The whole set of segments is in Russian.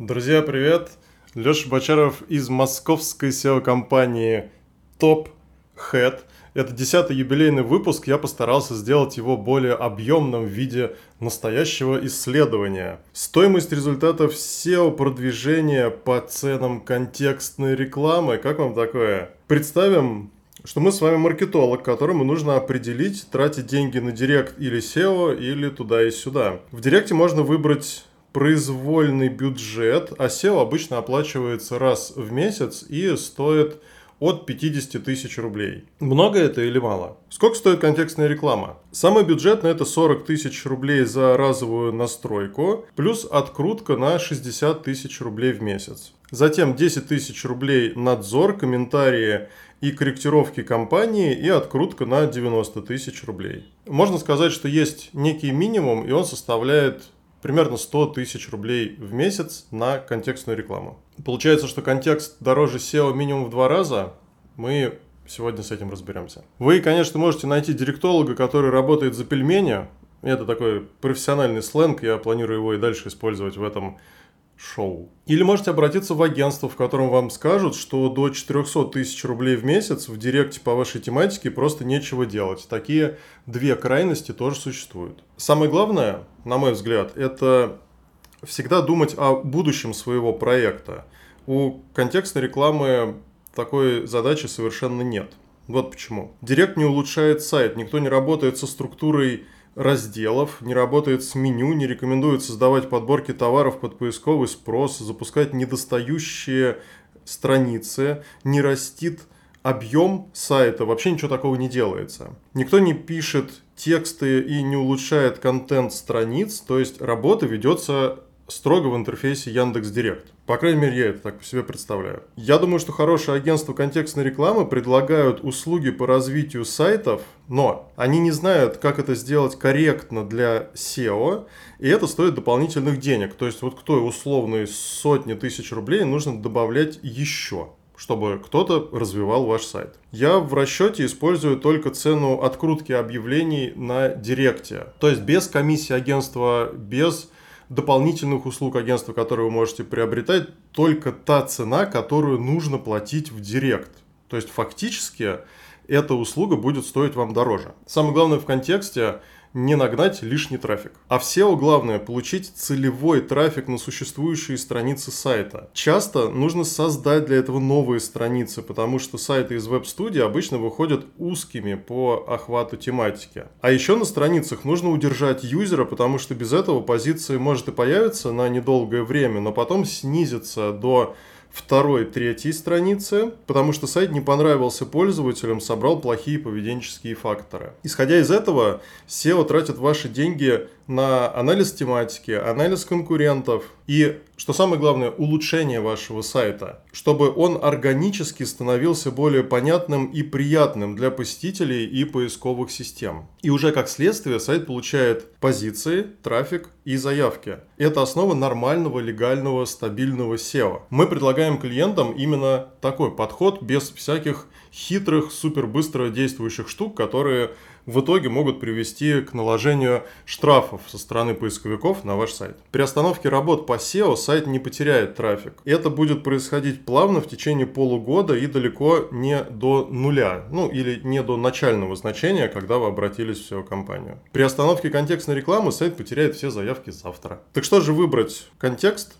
Друзья, привет! Леша Бочаров из московской SEO-компании Top Head. Это десятый юбилейный выпуск, я постарался сделать его более объемным в виде настоящего исследования. Стоимость результатов SEO-продвижения по ценам контекстной рекламы. Как вам такое? Представим, что мы с вами маркетолог, которому нужно определить, тратить деньги на директ или SEO, или туда и сюда. В директе можно выбрать произвольный бюджет, а SEO обычно оплачивается раз в месяц и стоит от 50 тысяч рублей. Много это или мало? Сколько стоит контекстная реклама? Самый бюджетный это 40 тысяч рублей за разовую настройку, плюс открутка на 60 тысяч рублей в месяц. Затем 10 тысяч рублей надзор, комментарии и корректировки компании и открутка на 90 тысяч рублей. Можно сказать, что есть некий минимум, и он составляет примерно 100 тысяч рублей в месяц на контекстную рекламу. Получается, что контекст дороже SEO минимум в два раза. Мы сегодня с этим разберемся. Вы, конечно, можете найти директолога, который работает за пельмени. Это такой профессиональный сленг, я планирую его и дальше использовать в этом шоу. Или можете обратиться в агентство, в котором вам скажут, что до 400 тысяч рублей в месяц в директе по вашей тематике просто нечего делать. Такие две крайности тоже существуют. Самое главное, на мой взгляд, это всегда думать о будущем своего проекта. У контекстной рекламы такой задачи совершенно нет. Вот почему. Директ не улучшает сайт, никто не работает со структурой разделов, не работает с меню, не рекомендует создавать подборки товаров под поисковый спрос, запускать недостающие страницы, не растит объем сайта, вообще ничего такого не делается. Никто не пишет тексты и не улучшает контент страниц, то есть работа ведется строго в интерфейсе Яндекс Директ. По крайней мере, я это так себе представляю. Я думаю, что хорошие агентства контекстной рекламы предлагают услуги по развитию сайтов, но они не знают, как это сделать корректно для SEO, и это стоит дополнительных денег. То есть вот к той условной сотни тысяч рублей нужно добавлять еще чтобы кто-то развивал ваш сайт. Я в расчете использую только цену открутки объявлений на Директе. То есть без комиссии агентства, без дополнительных услуг агентства, которые вы можете приобретать, только та цена, которую нужно платить в Директ. То есть фактически эта услуга будет стоить вам дороже. Самое главное в контексте не нагнать лишний трафик. А в SEO главное получить целевой трафик на существующие страницы сайта. Часто нужно создать для этого новые страницы, потому что сайты из веб-студии обычно выходят узкими по охвату тематики. А еще на страницах нужно удержать юзера, потому что без этого позиции может и появиться на недолгое время, но потом снизится до второй, третьей страницы, потому что сайт не понравился пользователям, собрал плохие поведенческие факторы. Исходя из этого, SEO тратит ваши деньги на анализ тематики, анализ конкурентов и, что самое главное, улучшение вашего сайта, чтобы он органически становился более понятным и приятным для посетителей и поисковых систем. И уже как следствие сайт получает позиции, трафик и заявки. Это основа нормального, легального, стабильного SEO. Мы предлагаем клиентам именно такой подход без всяких хитрых, супер быстро действующих штук, которые в итоге могут привести к наложению штрафов со стороны поисковиков на ваш сайт. При остановке работ по SEO сайт не потеряет трафик. Это будет происходить плавно в течение полугода и далеко не до нуля, ну или не до начального значения, когда вы обратились в SEO-компанию. При остановке контекстной рекламы сайт потеряет все заявки завтра. Так что же выбрать? Контекст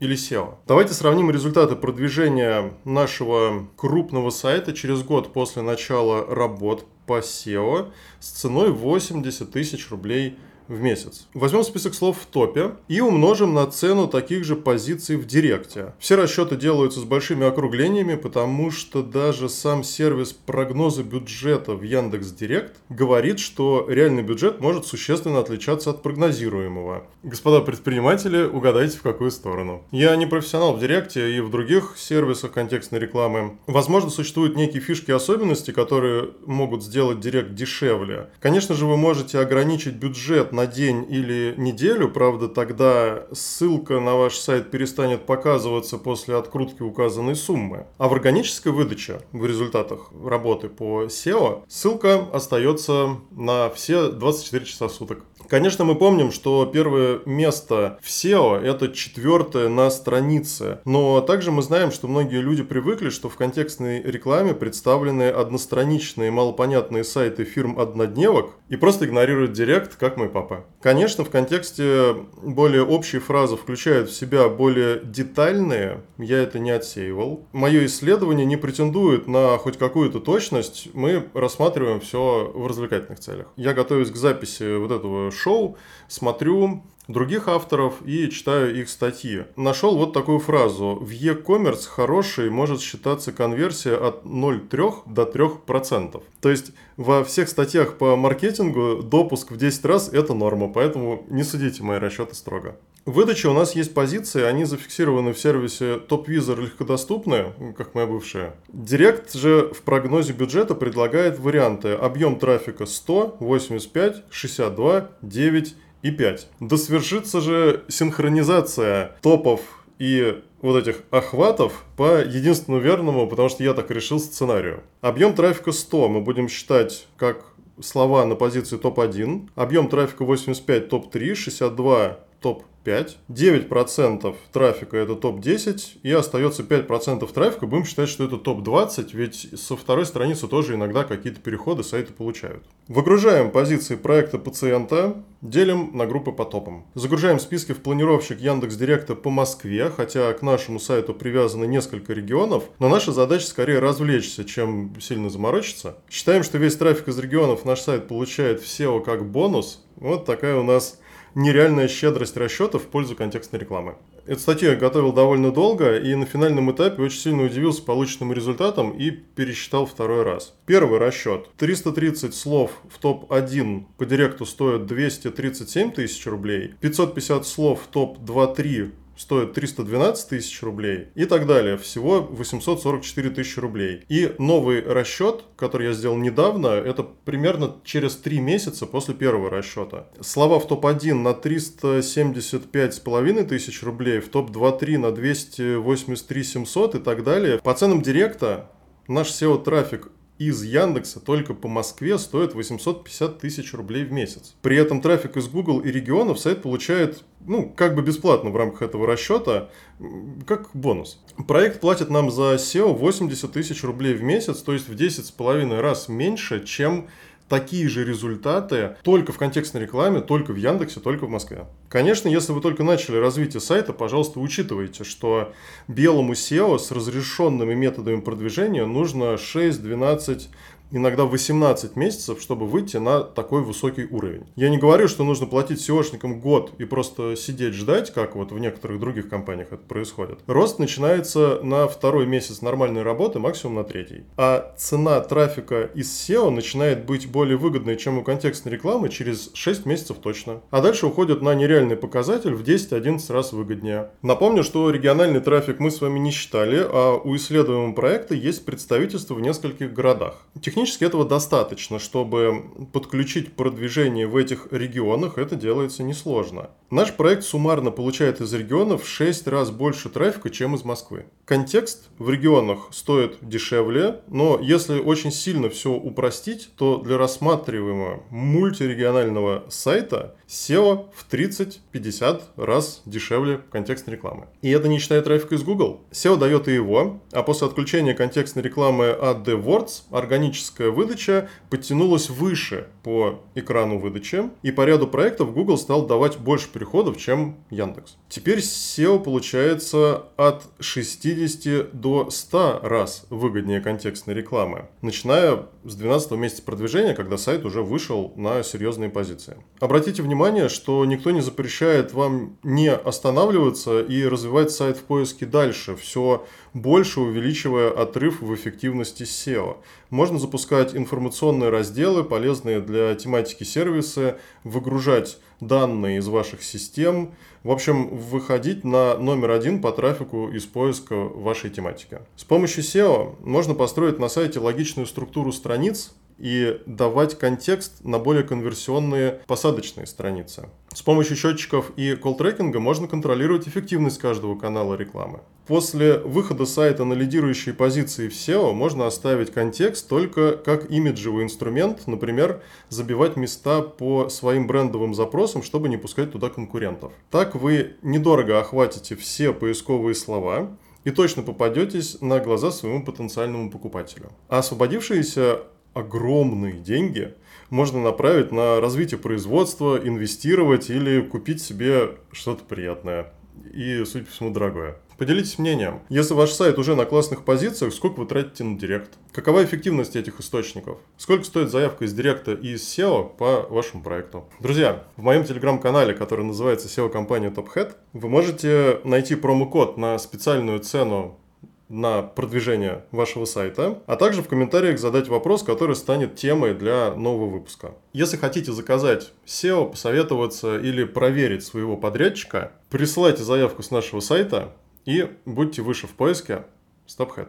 или SEO. Давайте сравним результаты продвижения нашего крупного сайта через год после начала работ по SEO с ценой 80 тысяч рублей в месяц. Возьмем список слов в топе и умножим на цену таких же позиций в Директе. Все расчеты делаются с большими округлениями, потому что даже сам сервис прогноза бюджета в Яндекс Директ говорит, что реальный бюджет может существенно отличаться от прогнозируемого. Господа предприниматели, угадайте в какую сторону. Я не профессионал в Директе и в других сервисах контекстной рекламы. Возможно, существуют некие фишки и особенности, которые могут сделать Директ дешевле. Конечно же, вы можете ограничить бюджет на день или неделю, правда, тогда ссылка на ваш сайт перестанет показываться после открутки указанной суммы. А в органической выдаче, в результатах работы по SEO, ссылка остается на все 24 часа суток. Конечно, мы помним, что первое место в SEO – это четвертое на странице. Но также мы знаем, что многие люди привыкли, что в контекстной рекламе представлены одностраничные малопонятные сайты фирм-однодневок и просто игнорируют директ, как мой папа. Конечно, в контексте более общие фразы включают в себя более детальные, я это не отсеивал. Мое исследование не претендует на хоть какую-то точность, мы рассматриваем все в развлекательных целях. Я готовюсь к записи вот этого шоу, смотрю других авторов и читаю их статьи. Нашел вот такую фразу. В e-commerce хорошей может считаться конверсия от 0,3 до 3%. То есть во всех статьях по маркетингу допуск в 10 раз это норма, поэтому не судите мои расчеты строго. В выдаче у нас есть позиции, они зафиксированы в сервисе TopVisor легкодоступны, как моя бывшая. Директ же в прогнозе бюджета предлагает варианты объем трафика 100, 85, 62, 9 и 5. Да свершится же синхронизация топов и вот этих охватов по единственному верному, потому что я так решил сценарию. Объем трафика 100 мы будем считать как слова на позиции топ-1, объем трафика 85 топ-3, 62 топ 5, 9% трафика это топ-10, и остается 5% трафика, будем считать, что это топ-20, ведь со второй страницы тоже иногда какие-то переходы сайты получают. Выгружаем позиции проекта пациента, делим на группы по топам. Загружаем списки в планировщик Яндекс Директа по Москве, хотя к нашему сайту привязаны несколько регионов, но наша задача скорее развлечься, чем сильно заморочиться. Считаем, что весь трафик из регионов наш сайт получает в SEO как бонус. Вот такая у нас нереальная щедрость расчетов в пользу контекстной рекламы. Эту статью я готовил довольно долго и на финальном этапе очень сильно удивился полученным результатом и пересчитал второй раз. Первый расчет. 330 слов в топ-1 по директу стоят 237 тысяч рублей, 550 слов в топ-2-3 стоит 312 тысяч рублей и так далее. Всего 844 тысячи рублей. И новый расчет, который я сделал недавно, это примерно через 3 месяца после первого расчета. Слова в топ-1 на 375,5 тысяч рублей, в топ-2-3 на 283 700 и так далее. По ценам директа наш SEO-трафик из Яндекса только по Москве стоит 850 тысяч рублей в месяц. При этом трафик из Google и регионов сайт получает, ну, как бы бесплатно в рамках этого расчета, как бонус. Проект платит нам за SEO 80 тысяч рублей в месяц, то есть в 10,5 раз меньше, чем такие же результаты только в контекстной рекламе, только в Яндексе, только в Москве. Конечно, если вы только начали развитие сайта, пожалуйста, учитывайте, что белому SEO с разрешенными методами продвижения нужно 6, 12, иногда 18 месяцев, чтобы выйти на такой высокий уровень. Я не говорю, что нужно платить SEOшникам год и просто сидеть ждать, как вот в некоторых других компаниях это происходит. Рост начинается на второй месяц нормальной работы, максимум на третий. А цена трафика из SEO начинает быть более выгодной, чем у контекстной рекламы через 6 месяцев точно. А дальше уходит на нереальный показатель в 10-11 раз выгоднее. Напомню, что региональный трафик мы с вами не считали, а у исследуемого проекта есть представительство в нескольких городах. Этого достаточно, чтобы подключить продвижение в этих регионах, это делается несложно. Наш проект суммарно получает из регионов в 6 раз больше трафика, чем из Москвы. Контекст в регионах стоит дешевле, но если очень сильно все упростить, то для рассматриваемого мультирегионального сайта SEO в 30-50 раз дешевле контекстной рекламы. И это не считая трафика из Google. SEO дает и его, а после отключения контекстной рекламы от AdWords органическая выдача подтянулась выше по экрану выдачи, и по ряду проектов Google стал давать больше переходов, чем Яндекс. Теперь SEO получается от 60 до 100 раз выгоднее контекстной рекламы, начиная с 12 месяца продвижения, когда сайт уже вышел на серьезные позиции. Обратите внимание, что никто не запрещает вам не останавливаться и развивать сайт в поиске дальше, все больше увеличивая отрыв в эффективности SEO. Можно запускать информационные разделы, полезные для тематики сервисы, выгружать данные из ваших систем, в общем, выходить на номер один по трафику из поиска вашей тематики. С помощью SEO можно построить на сайте логичную структуру страниц, и давать контекст на более конверсионные посадочные страницы. С помощью счетчиков и колл-трекинга можно контролировать эффективность каждого канала рекламы. После выхода сайта на лидирующие позиции в SEO можно оставить контекст только как имиджевый инструмент, например, забивать места по своим брендовым запросам, чтобы не пускать туда конкурентов. Так вы недорого охватите все поисковые слова, и точно попадетесь на глаза своему потенциальному покупателю. А освободившиеся огромные деньги можно направить на развитие производства, инвестировать или купить себе что-то приятное и, судя по всему, дорогое. Поделитесь мнением. Если ваш сайт уже на классных позициях, сколько вы тратите на директ? Какова эффективность этих источников? Сколько стоит заявка из директа и из SEO по вашему проекту? Друзья, в моем телеграм-канале, который называется SEO-компания TopHead, вы можете найти промокод на специальную цену на продвижение вашего сайта, а также в комментариях задать вопрос, который станет темой для нового выпуска. Если хотите заказать SEO, посоветоваться или проверить своего подрядчика, присылайте заявку с нашего сайта, и будьте выше в поиске StopHead.